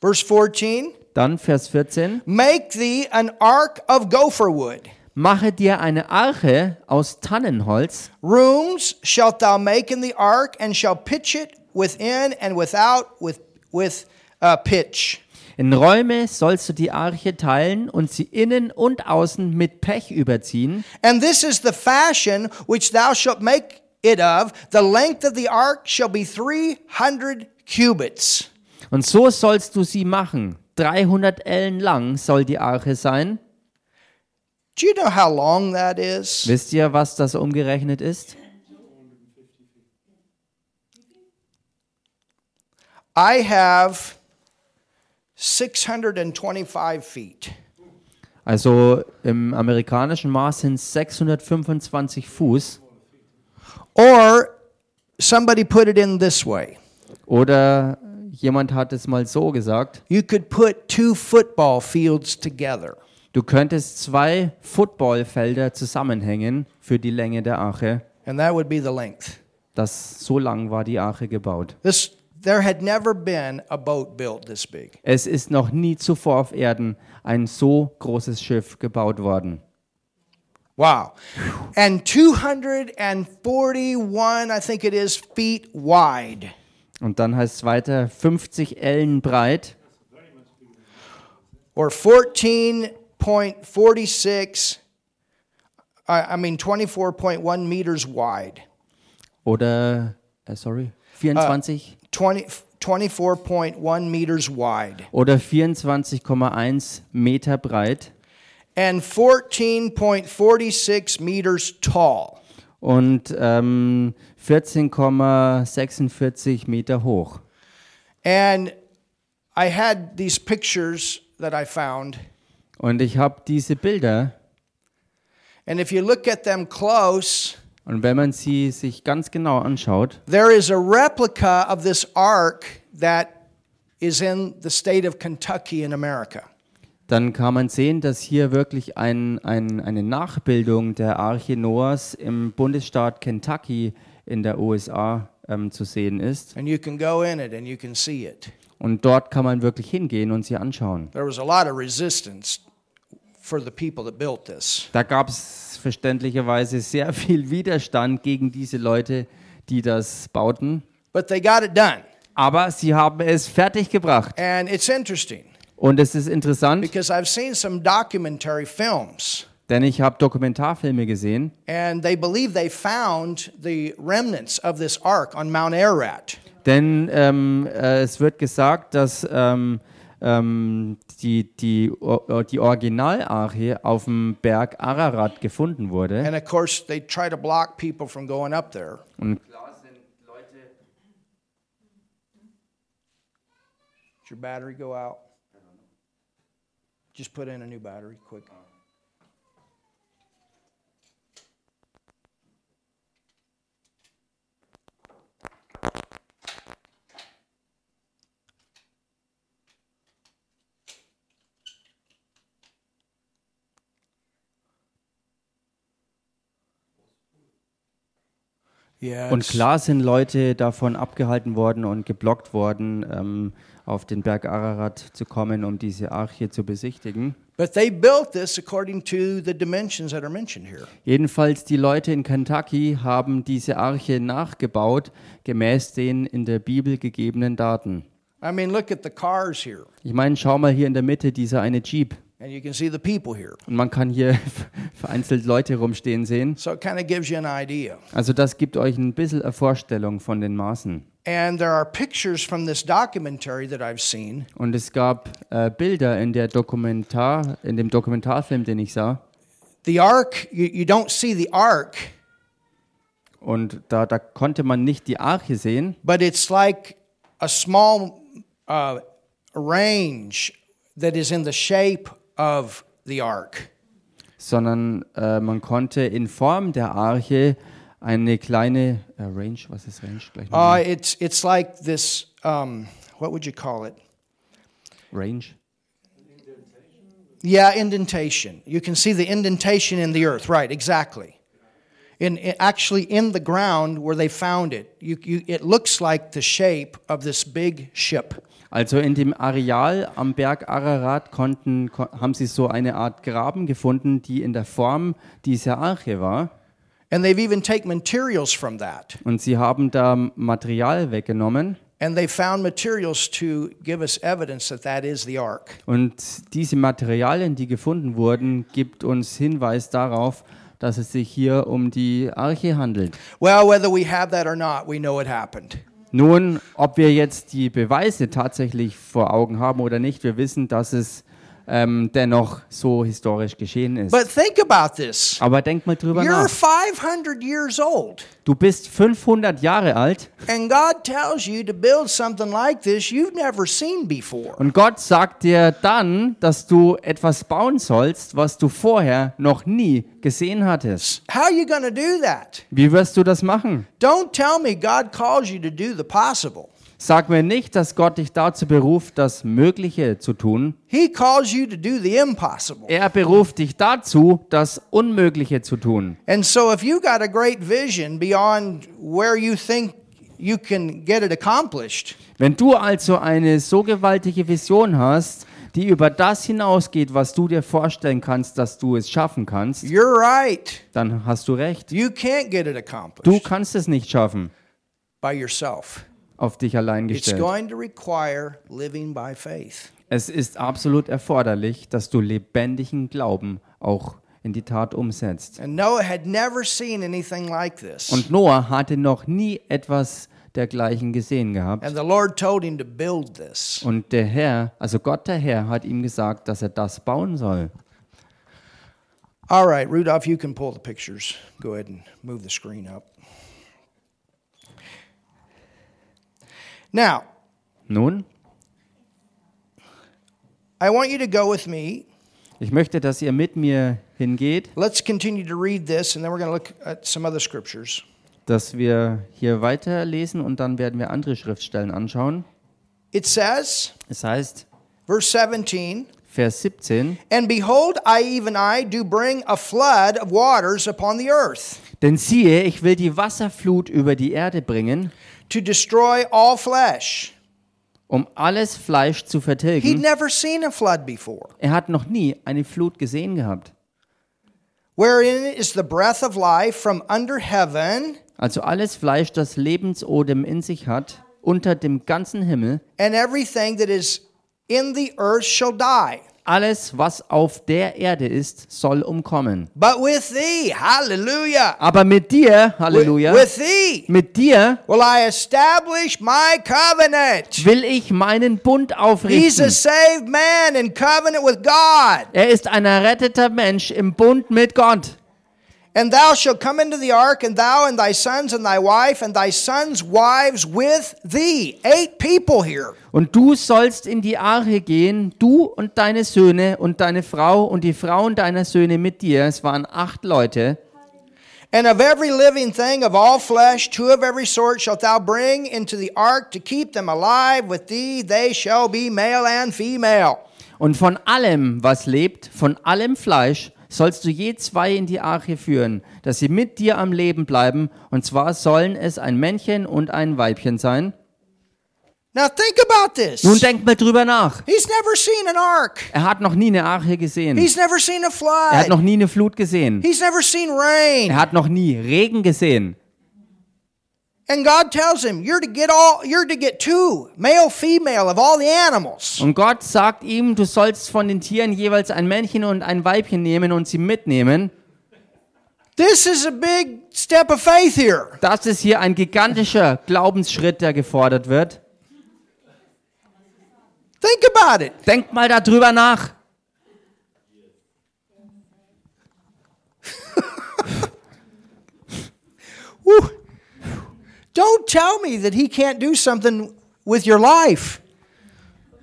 Verse 14 Dann Vers 14. Make thee an ark of gopher wood. Mache dir eine Arche aus Tannenholz. Rooms shalt thou make in the ark, and shall pitch it within and without with, with uh, pitch. In Räume sollst du die Arche teilen und sie innen und außen mit Pech überziehen. And this is the fashion which thou shalt make it of. The length of the ark shall be 300 cubits. Und so sollst du sie machen. 300 Ellen lang soll die Arche sein. Do you know how long that is? Wisst ihr, was das umgerechnet ist? I have 625 feet. Also im amerikanischen Maß sind es 625 Fuß. Or somebody put it in this way Oder jemand hat es mal so gesagt, you could put two football fields together. Du könntest zwei Footballfelder zusammenhängen für die Länge der Arche. And that would be the length. Das so lang war die Arche gebaut. This, there had never been a boat built this big. Es ist noch nie zuvor auf Erden ein so großes Schiff gebaut worden. Wow. And 241 I think it is feet wide. Und dann heißt es weiter 50 Ellen breit. Or 14 24.46, I mean 24.1 meters wide. Oder, äh, uh, sorry, 24? Uh, 20, 24.1 meters wide. Oder 24,1 Meter breit. And 14.46 meters tall. Und ähm, 14,46 Meter hoch. And I had these pictures that I found. Und ich habe diese Bilder And if you look at them close, und wenn man sie sich ganz genau anschaut, there is a replica of this ark that is in the state of Kentucky in America. dann kann man sehen, dass hier wirklich ein, ein, eine Nachbildung der Arche Noahs im Bundesstaat Kentucky in der USA ähm, zu sehen ist. And you can go in it and you can see it. Und dort kann man wirklich hingehen und sie anschauen. There was a lot of resistance Da gab es verständlicherweise sehr viel Widerstand gegen diese Leute, die das bauten. But they got it done. Aber sie haben es fertiggebracht. And it's interesting Und es ist interessant, because I've seen some documentary films. denn ich habe Dokumentarfilme gesehen And they believe they found the remnants of this ark on Mount Ararat. Denn ähm, äh, es wird gesagt, dass ähm, ähm, die, die, die Originalarche auf dem Berg Ararat gefunden wurde. And of course, they try to block people from going up there. Und Did your battery go out? Just put in a new battery quick. Yeah, Und klar sind Leute davon abgehalten worden und geblockt worden, ähm, auf den Berg Ararat zu kommen, um diese Arche zu besichtigen. But they built this according to the dimensions that are mentioned here. Jedenfalls die Leute in Kentucky haben diese Arche nachgebaut, gemäß den in der Bibel gegebenen Daten. I mean, look at the cars here, Ich meine, schau mal hier in der Mitte dieser eine Jeep. And you can see the people here. Und man kann hier vereinzelt Leute rumstehen sehen. So it kind of gives you an idea. Also das gibt euch ein bisschen eine Vorstellung von den Maßen. And there are pictures from this documentary that I've seen Und es gab äh, Bilder in der Dokumentar, in dem Dokumentarfilm, den ich sah. the ark you, you don't see the ark Und da, da konnte man nicht die Arche sehen, but it's like a small uh, range that is in the shape of the ark sondern äh, man konnte in Form der Arche eine kleine äh, Range, was ist Range? Gleich uh, nochmal. it's, it's like this um, what would you call it Range. yeah indentation you can see the indentation in the earth right exactly in, in- actually in the ground where they found it you, you, it looks like the shape of this big ship Also in dem Areal am Berg Ararat konnten, ko haben sie so eine Art Graben gefunden, die in der Form dieser Arche war. And they've even taken materials from that. Und sie haben da Material weggenommen. And they found materials to give us evidence that that is the ark. Und diese Materialien, die gefunden wurden, gibt uns Hinweis darauf, dass es sich hier um die Arche handelt. Well, whether we have that or not, we know it happened. Nun, ob wir jetzt die Beweise tatsächlich vor Augen haben oder nicht, wir wissen, dass es ähm, dennoch so historisch geschehen ist. But think about this. Aber denk mal drüber You're nach. 500 years old, Du bist 500 Jahre alt and God tells you to build something like this you've never seen before. und Gott sagt dir dann, dass du etwas bauen sollst, was du vorher noch nie gesehen hattest. How are you to do that? Wie wirst du das machen? Don't tell me God calls you to do the possible. Sag mir nicht, dass Gott dich dazu beruft, das Mögliche zu tun. He calls you to do the impossible. Er beruft dich dazu, das Unmögliche zu tun. And so, if you got a great vision beyond where you think you can get it accomplished, Wenn du also eine so gewaltige Vision hast, die über das hinausgeht, was du dir vorstellen kannst, dass du es schaffen kannst, you're right. dann hast du recht. You can't get it Du accomplished kannst es nicht schaffen, by yourself. Auf dich allein gestellt. Es ist absolut erforderlich, dass du lebendigen Glauben auch in die Tat umsetzt. Und Noah hatte noch nie etwas dergleichen gesehen gehabt. Und der Herr, also Gott der Herr, hat ihm gesagt, dass er das bauen soll. All right, Rudolph, you can pull the pictures. Go ahead and move the screen up. Now, Nun, I want you to go with me. ich möchte, dass ihr mit mir hingeht, Let's continue to read this, and then we're going to look at some other scriptures. dass wir hier weiterlesen und dann werden wir andere Schriftstellen anschauen. It says, Es heißt, verse 17, Vers 17, And behold, I, even I, do bring a flood of waters upon the earth denn siehe, ich will die Wasserflut über die Erde bringen, to destroy all flesh. um alles Fleisch zu He'd vertilgen. never seen a flood before. Er hat noch nie eine Flut gesehen gehabt. Wherein is the breath of life from under heaven, Also alles Fleisch, das Lebensodem in sich hat, unter dem ganzen Himmel, and everything that is in the earth shall die. Alles, was auf der Erde ist, soll umkommen. But with thee, hallelujah. Aber mit dir, With, Halleluja, with thee mit dir will I establish my covenant. will ich meinen Bund He's aufrichten. a saved man in covenant with God. Er ist ein erretteter Mensch im Bund mit Gott. And thou shalt come into the ark, and thou and thy sons and thy wife, and thy sons' wives with thee. Eight people here. Und du sollst in die Arche gehen, du und deine Söhne und deine Frau und die Frauen deiner Söhne mit dir. Es waren acht Leute. And of every living thing of all flesh, two of every sort shalt thou bring into the ark to keep them alive with thee. They shall be male and female. Und von allem, was lebt, von allem Fleisch, sollst du je zwei in die Arche führen, dass sie mit dir am Leben bleiben. Und zwar sollen es ein Männchen und ein Weibchen sein. Now think about this. Nun denk mal drüber nach. He's never seen an ark. Er hat noch nie eine Arche gesehen. He's never seen a Er hat flood. noch nie eine Flut gesehen. He's never seen rain. Er hat noch nie Regen gesehen. And God tells him, "You're to get all. You're to get two, male, female, of all the animals." Und Gott sagt ihm, du sollst von den Tieren jeweils ein Männchen und ein Weibchen nehmen und sie mitnehmen. This is a big step of faith here. Das ist hier ein gigantischer Glaubensschritt, der gefordert wird. Think about it. Denk mal darüber nach. Whew. Don't tell me that he can't do something with your life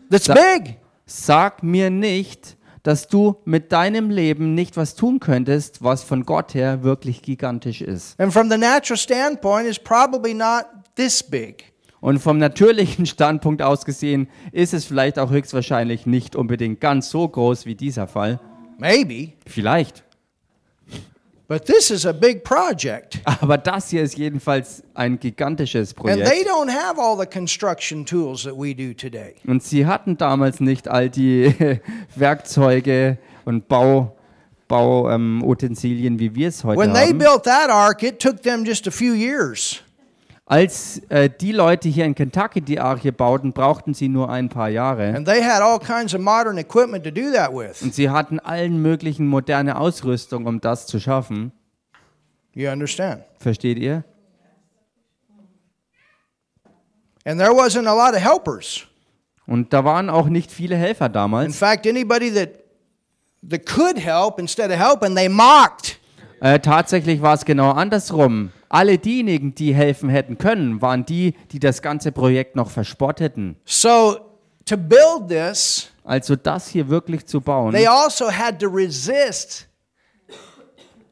that's Sa- big. Sag mir nicht, dass du mit deinem Leben nicht was tun könntest, was von Gott her wirklich gigantisch ist. And from the natural standpoint, it's probably not this big. Und vom natürlichen Standpunkt aus gesehen ist es vielleicht auch höchstwahrscheinlich nicht unbedingt ganz so groß wie dieser Fall. Maybe. Vielleicht. But this is a big project. Aber das hier ist jedenfalls ein gigantisches And Projekt. they don't have all the construction tools that we do today. Und sie hatten damals nicht all die Werkzeuge und Bau, Bauutensilien, ähm, wie wir es heute When they haben. built that ark, it took them just a few years. Als äh, die Leute hier in Kentucky die Arche bauten, brauchten sie nur ein paar Jahre. And they had all kinds of modern equipment to do that with. Und sie hatten allen möglichen moderne Ausrüstung, um das zu schaffen. You understand? Versteht ihr? And there wasn't a lot of helpers. Und da waren auch nicht viele Helfer In damals. fact, anybody that that could help instead of helping, they mocked. Äh, tatsächlich war es genau andersrum. Alle diejenigen, die helfen hätten können, waren die, die das ganze Projekt noch verspotteten. So to build this, Also das hier wirklich zu bauen, they also had to resist.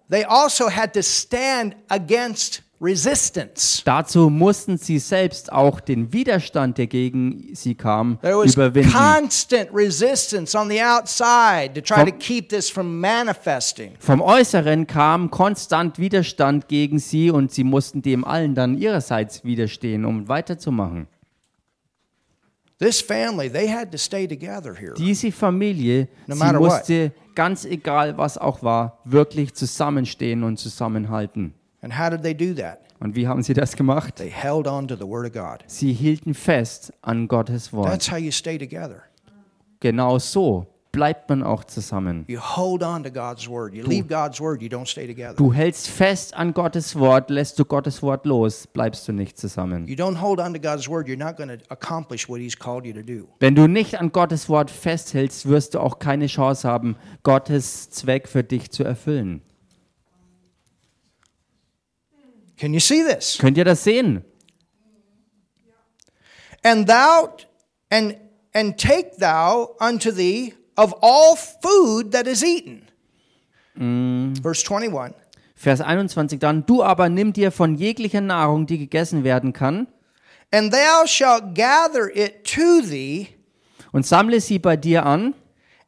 They also had to stand against resistance. dazu mussten sie selbst auch den Widerstand, der gegen sie kam, There was überwinden. constant resistance on the outside to try to Vom- keep this from manifesting. Vom Äußeren kam konstant Widerstand gegen sie und sie mussten dem allen dann ihrerseits widerstehen, um weiterzumachen. This family, they had to stay together here. Diese Familie, No sie matter what. musste, ganz egal was auch war, wirklich zusammenstehen und zusammenhalten. And how did they do that? Und wie haben sie das gemacht? They held on to the Word of God. Sie hielten fest an Gottes Wort. That's how you stay together. Genau so bleibt man auch zusammen. You hold on to God's Word. You leave God's Word, you don't stay together. Du hältst fest an Gottes Wort, lässt du Gottes Wort los, bleibst du nicht zusammen. Wenn du nicht an Gottes Wort festhältst, wirst du auch keine Chance haben, Gottes Zweck für dich zu erfüllen. Can you see this? Könnt ihr das sehen? And thou and and take thou unto thee of all food that is eaten. Verse 21. Vers 21 dann, du aber nimm dir von jeglicher Nahrung, die gegessen werden kann, And thou shalt gather it to thee, und sammle sie bei dir an,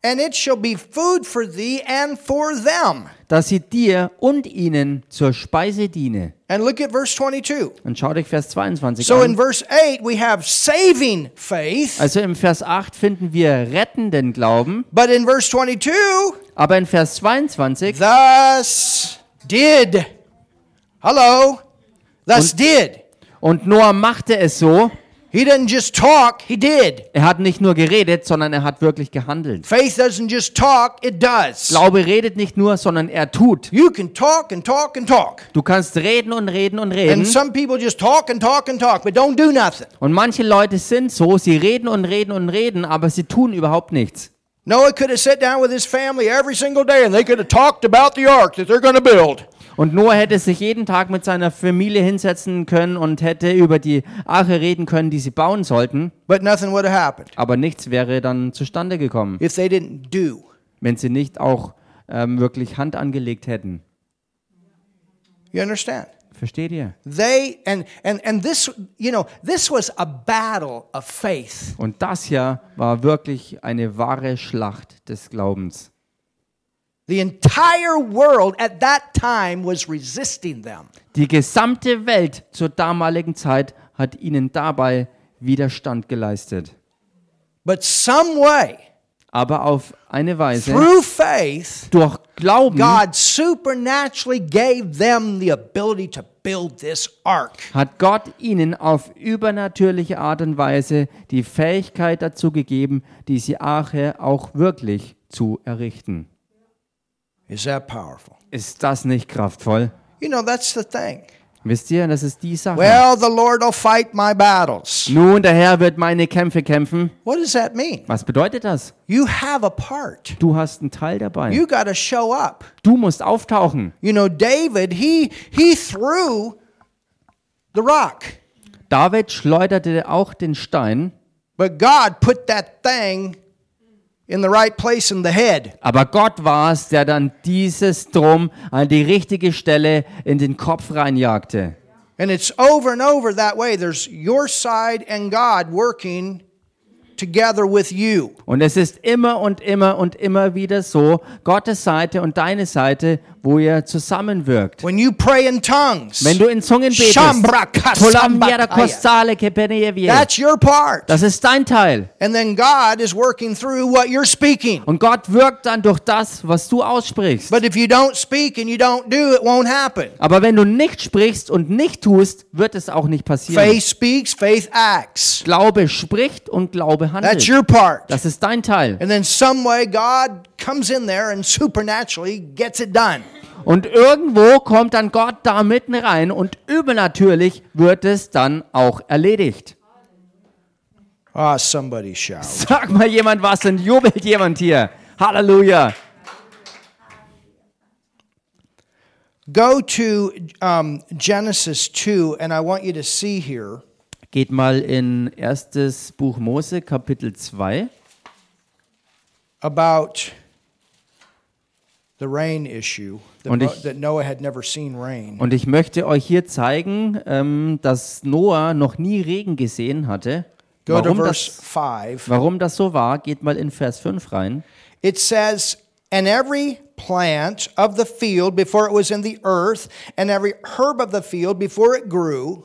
and it shall be food for thee and for them. Dass sie dir und ihnen zur Speise diene. And look at verse 22. Und schau dich Vers 22 So in an. verse 8, we have saving faith, Also im Vers 8 finden wir rettenden Glauben, but in verse 22, aber in Vers 22, thus did. Hello. Thus did. und Noah machte es so, He didn't just talk, he did. Er hat nicht nur geredet, sondern er hat wirklich gehandelt. Faith doesn't just talk, it does. Glaube redet nicht nur, sondern er tut. You can talk and talk and talk. Du kannst reden und reden und And reden. some people just talk and talk and talk, but don't do nothing. Und manche Leute sind so, sie reden und reden und reden, aber sie tun überhaupt nichts. Noah could have sat down with his family every single day and they could have talked about the ark that they're going to build. Und Noah hätte sich jeden Tag mit seiner Familie hinsetzen können und hätte über die Arche reden können, die sie bauen sollten. But nothing would have happened Aber nichts wäre dann zustande gekommen, if they didn't do. wenn sie nicht auch ähm, wirklich Hand angelegt hätten. You understand? Versteht ihr? They and and and this, you know, this was a battle of faith. Und das hier war wirklich eine wahre Schlacht des Glaubens. The entire world at that time was resisting them. Die gesamte Welt zur damaligen Zeit hat ihnen dabei Widerstand geleistet. But some way, Aber auf eine Weise, through faith, durch Glauben, God supernaturally gave them the ability to build this ark. hat Gott ihnen auf übernatürliche Art und Weise die Fähigkeit dazu gegeben, diese Arche auch wirklich zu errichten. Is that powerful? Ist das nicht kraftvoll? You know, that's the thing. Wisst ihr, das ist die Sache. Well, the Lord will fight my battles. Nun, der Herr wird meine Kämpfe kämpfen. What does that mean? Was bedeutet das? You have a part. Du hast einen Teil dabei. You got to show up. Du musst auftauchen. You know, David, he he threw the rock, David schleuderte auch den Stein, but God put that thing in the right place in the head. aber Gott war es, der dann dieses Drum an die richtige Stelle in den Kopf reinjagte. And it's over and over that way. There's your side and God working together with you. Und es ist immer und immer und immer wieder so, Gottes Seite und deine Seite, wo ihr zusammenwirkt. When you pray in tongues, Wenn du in Zungen betest, that's your part. das ist dein Teil. And then God is working through what you're speaking. Und Gott wirkt dann durch das, was du aussprichst. But if you don't speak and you don't do, it won't happen. Aber wenn du nicht sprichst und nicht tust, wird es auch nicht passieren. Faith speaks, faith acts. Glaube spricht und Glaube That's handelt. your part. Das ist dein Teil. And then some way God comes in there and supernaturally gets it done. Und irgendwo kommt dann Gott da mitten rein und übernatürlich wird es dann auch erledigt. Ah, somebody shout. Sag mal jemand was und jubelt jemand hier. Halleluja. Go to um, Genesis 2, and I want you to see here Geht mal in erstes Buch Mose, Kapitel 2. about the rain issue. That, Und ich- that Noah had never seen rain. Und ich möchte euch hier zeigen, ähm, dass Noah noch nie Regen gesehen hatte. Go to Warum verse das, 5. warum das so war, geht mal in Vers 5 rein. It says, And every plant of the field before it was in the earth, and every herb of the field before it grew,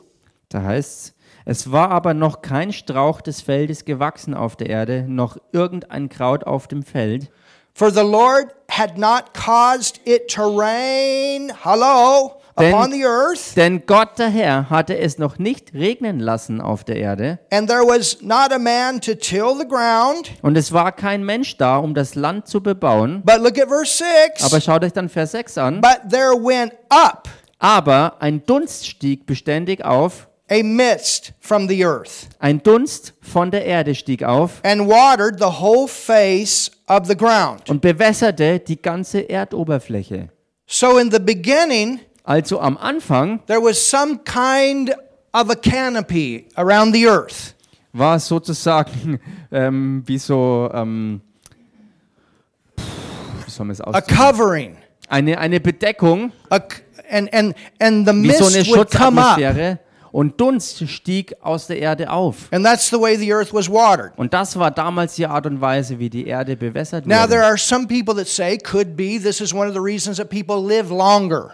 Da heißt es war aber noch kein Strauch des Feldes gewachsen auf der Erde, noch irgendein Kraut auf dem Feld. For the Lord had not caused it to rain, hello, Denn- upon the earth, Denn Gott der Herr hatte es noch nicht regnen lassen auf der Erde, and there was not a man to till the ground. und es war kein Mensch da, um das Land zu bebauen. But look at verse 6. Aber schaut euch dann Vers 6 an. But there went up Aber ein Dunst stieg beständig auf, a mist from the earth, ein Dunst von der Erde stieg auf and watered the whole face of the ground. und bewässerte die ganze Erdoberfläche. So in the beginning, Also am Anfang there was some kind of a canopy around the earth. war es sozusagen ähm, wie so, ähm, wie soll man es a ausdrücken? covering, Eine, eine Bedeckung, a c and and and the wie so eine mist would come up, Schutzatmosphäre und Dunst stieg aus der Erde auf. and that's the way the earth was watered. Und das war damals die Art und Weise, wie die Erde bewässert Now there wurde. are some people that say could be this is one of the reasons that people live longer.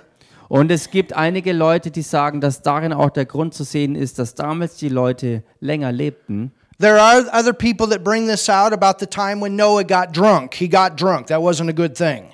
Und es gibt einige Leute, die sagen, dass darin auch der Grund zu sehen ist, dass damals die Leute länger lebten. There are other people that bring this out about the time when Noah got drunk. He got drunk. That wasn't a good thing.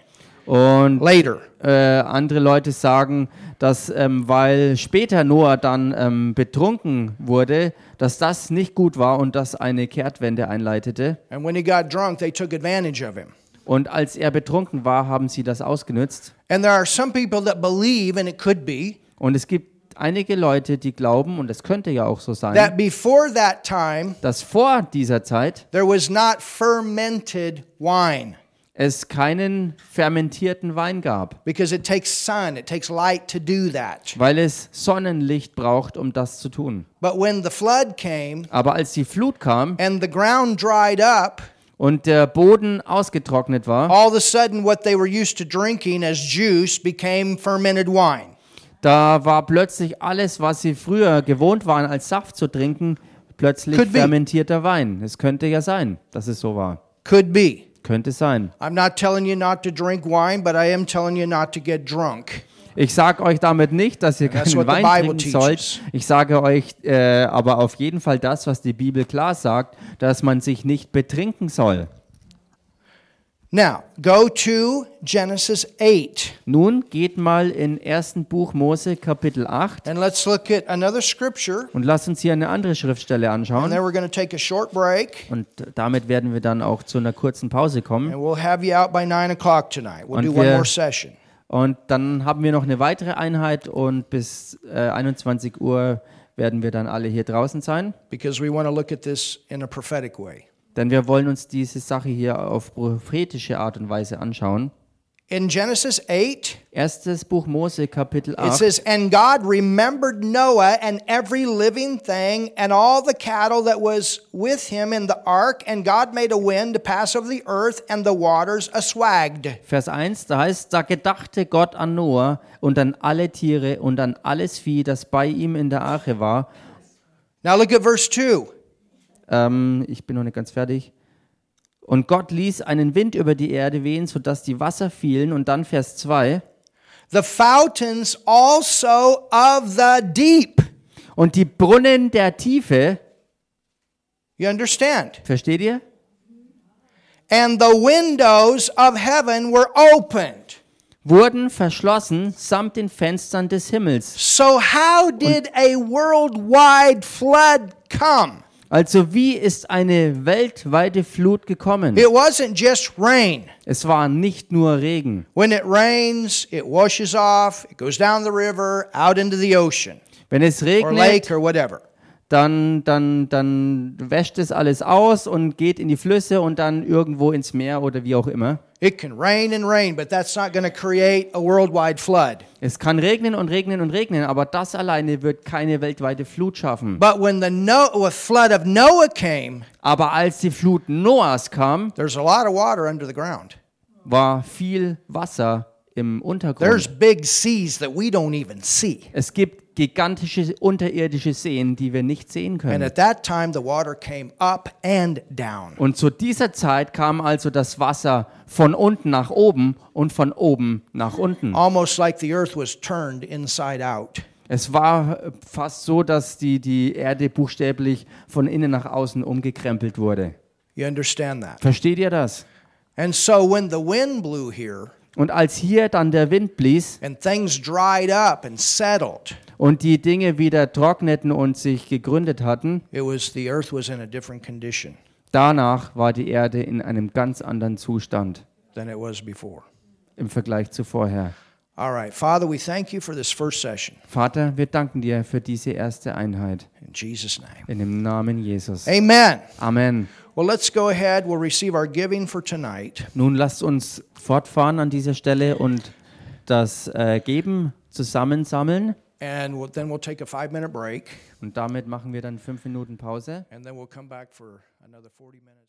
Und later. äh, andere Leute sagen, dass ähm, weil später Noah dann ähm, betrunken wurde, dass das nicht gut war und das eine Kehrtwende einleitete. And when he got drunk, they took advantage of him. Und als er betrunken war, haben sie das ausgenützt. And there are some people that believe, and it could be, Und es gibt einige Leute, die glauben, und es könnte ja auch so sein, that before that time, dass vor dieser Zeit there was not fermented wine es keinen fermentierten Wein gab, because it takes sun, it takes light to do that. weil es Sonnenlicht braucht, um das zu tun. But when the flood came Aber als die Flut kam and the ground dried up, und der Boden ausgetrocknet war, all of a sudden what they were used to drinking as juice became fermented wine. da war plötzlich alles, was sie früher gewohnt waren, als Saft zu trinken, plötzlich Could be. fermentierter Wein. Es könnte ja sein, dass es so war. Could be. Könnte sein. Ich sage euch damit nicht, dass ihr keinen Wein trinken sollt. Ich sage euch äh, aber auf jeden Fall das, was die Bibel klar sagt, dass man sich nicht betrinken soll. Now, go to Genesis 8, Nun geht mal in 1. Buch Mose Kapitel 8 and let's look at another scripture, und lasst uns hier eine andere Schriftstelle and anschauen. then we're going to take a short break, Und damit werden wir dann auch zu einer kurzen Pause kommen. and we'll have you out by 9 o'clock tonight. We'll Und do one more session. Und dann haben wir noch eine weitere Einheit und bis äh, 21 Uhr werden wir dann alle hier draußen sein. because we want to look at this in a prophetic way. Denn wir wollen uns diese Sache hier auf prophetische Art und Weise anschauen. In Genesis 8, Erstes Buch Mose, Kapitel it 8. says, And God remembered Noah and every living thing and all the cattle that was with him in the ark, and God made a wind to pass over the earth, and the waters aswagged. Vers 1, da heißt, da gedachte Gott an Noah und an alle Tiere und an alles Vieh, das bei ihm in der Arche war. Now look at verse 2. Ähm, ich bin noch nicht ganz fertig. Und Gott ließ einen Wind über die Erde wehen, sodass die Wasser fielen. Und dann Vers 2. The fountains also of the deep. Und die Brunnen der Tiefe, You understand? versteht ihr? And the windows of heaven were opened. Wurden verschlossen samt den Fenstern des Himmels. So, how did a worldwide flood come? Also wie ist eine weltweite Flut gekommen? It wasn't just rain. Es war nicht nur Regen. When it rains, it washes off, it goes down the river, out into the ocean Wenn es or regnet, lake or whatever. dann, dann, dann wäscht es alles aus und geht in die Flüsse und dann irgendwo ins Meer oder wie auch immer. It can rain and rain, but that's not going to create a worldwide flood. Es kann regnen und regnen und regnen, aber das alleine wird keine weltweite Flut schaffen. But when the no- flood of Noah came, Aber als die Flut Noahs kam, there's a lot of water under the ground. war viel Wasser im There's Untergrund. big seas that we don't even see. Es gibt gigantische unterirdische Seen, die wir nicht sehen And können. at that time, the water came up and down. Und zu dieser Zeit kam also das Wasser von unten nach oben und von oben nach unten. Almost like the earth was turned inside out. Es war fast so, dass die, die Erde buchstäblich von innen nach außen umgekrempelt wurde. You understand that? Versteht ihr das? And so when the wind blew here Und als hier dann der Wind blies and things dried up and settled, und die Dinge wieder trockneten und sich gegründet hatten, it was the earth was in a different condition danach war die Erde in einem ganz anderen Zustand than it was before. im Vergleich zu vorher. All right, Father, we thank you for this first session. Vater, wir danken dir für diese erste Einheit. In Jesus' name. In dem Namen Jesus. Amen. Amen. Well, let's go ahead. We'll receive our giving for tonight. Nun lasst uns fortfahren an dieser Stelle und das äh, Geben zusammensammeln. And we'll, then we'll take a five minute break. Und damit machen wir dann fünf Minuten Pause. And then we'll come back for another 40 minutes.